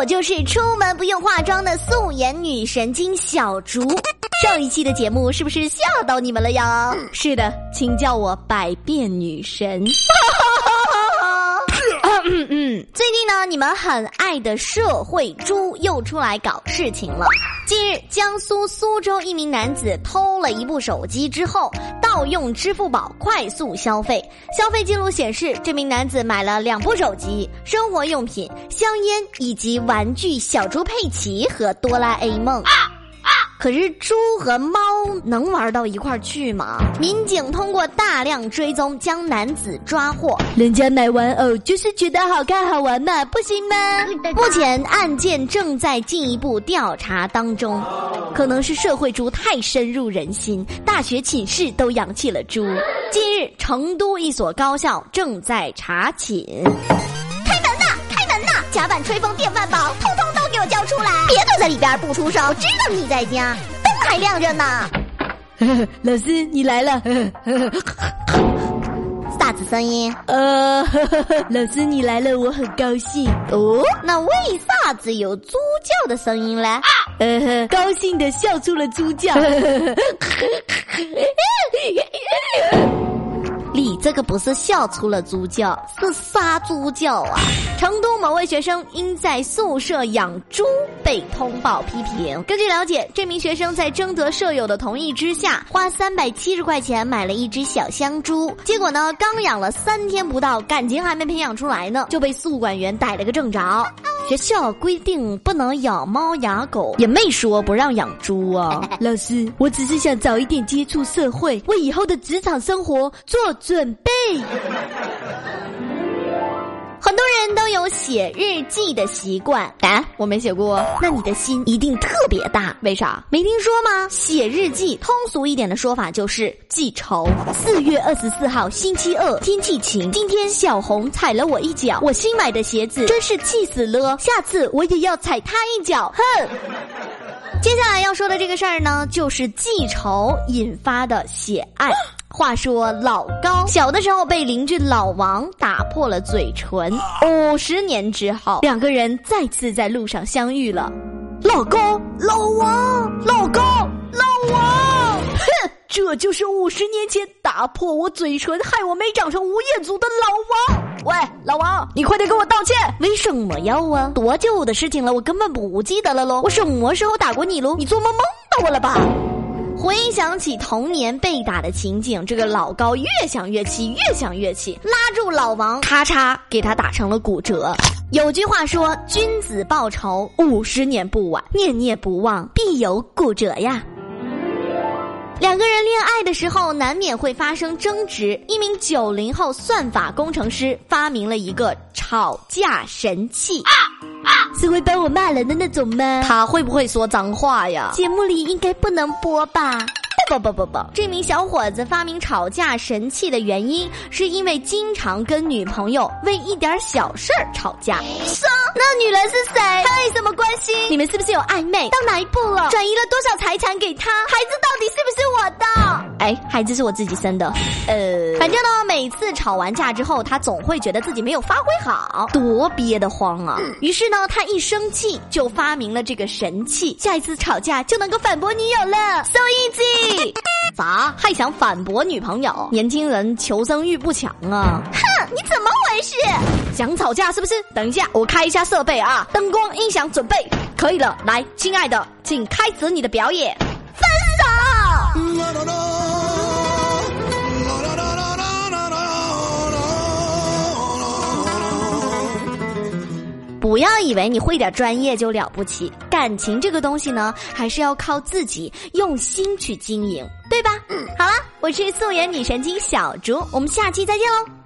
我就是出门不用化妆的素颜女神经小竹。上一期的节目是不是吓到你们了呀？是的，请叫我百变女神。嗯嗯，最近呢，你们很爱的社会猪又出来搞事情了。近日，江苏苏州一名男子偷了一部手机之后，盗用支付宝快速消费。消费记录显示，这名男子买了两部手机、生活用品、香烟以及玩具小猪佩奇和哆啦 A 梦。可是猪和猫能玩到一块儿去吗？民警通过大量追踪，将男子抓获。人家买玩偶就是觉得好看好玩嘛，不行吗？目前案件正在进一步调查当中，可能是社会猪太深入人心，大学寝室都养起了猪。近日，成都一所高校正在查寝。开门呐！开门呐！甲板、吹风、电饭煲，通通都给我交出来！别躲在里边不出手，知道你在家，灯还亮着呢。老师，你来了。啥子声音？呃，老师你来了，我很高兴。哦，那为啥子有猪叫的声音呢？呃，高兴的笑出了猪叫。这个不是笑出了猪叫，是杀猪叫啊！成都某位学生因在宿舍养猪被通报批评。根据了解，这名学生在征得舍友的同意之下，花三百七十块钱买了一只小香猪。结果呢，刚养了三天不到，感情还没培养出来呢，就被宿管员逮了个正着。学校规定不能养猫养狗，也没说不让养猪啊。老师，我只是想早一点接触社会，为以后的职场生活做准备。写日记的习惯哎，我没写过。那你的心一定特别大，为啥？没听说吗？写日记，通俗一点的说法就是记仇。四月二十四号，星期二，天气晴。今天小红踩了我一脚，我新买的鞋子真是气死了。下次我也要踩他一脚，哼！接下来要说的这个事儿呢，就是记仇引发的血案。话说老高小的时候被邻居老王打破了嘴唇，五十年之后，两个人再次在路上相遇了。老高，老王，老高，老王，哼，这就是五十年前打破我嘴唇，害我没长成吴彦祖的老王。喂，老王，你快点给我道歉！为什么要啊？多久的事情了，我根本不记得了喽。我什么时候打过你喽？你做梦梦到我了吧？回想起童年被打的情景，这个老高越想越气，越想越气，拉住老王，咔嚓给他打成了骨折。有句话说：“君子报仇，五十年不晚，念念不忘，必有骨折呀。”两个人恋爱的时候难免会发生争执。一名九零后算法工程师发明了一个吵架神器，啊是会帮我骂人的那种吗？他会不会说脏话呀？节目里应该不能播吧？不不不不，这名小伙子发明吵架神器的原因，是因为经常跟女朋友为一点小事儿吵架。说那女人是谁？他有什么关系？你们是不是有暧昧？到哪一步了？转移了多少财产给他？孩子到底是不是我的？哎，孩子是我自己生的。呃，反正呢，每次吵完架之后，他总会觉得自己没有发挥好，多憋得慌啊。于是呢，他一生气就发明了这个神器，下一次吵架就能够反驳女友了，so easy。咋还想反驳女朋友？年轻人求生欲不强啊！哼，你怎么回事？想吵架是不是？等一下，我开一下设备啊，灯光、音响准备，可以了。来，亲爱的，请开始你的表演。分手。不要以为你会点专业就了不起，感情这个东西呢，还是要靠自己用心去经营，对吧？好了，我是素颜女神经小竹，我们下期再见喽。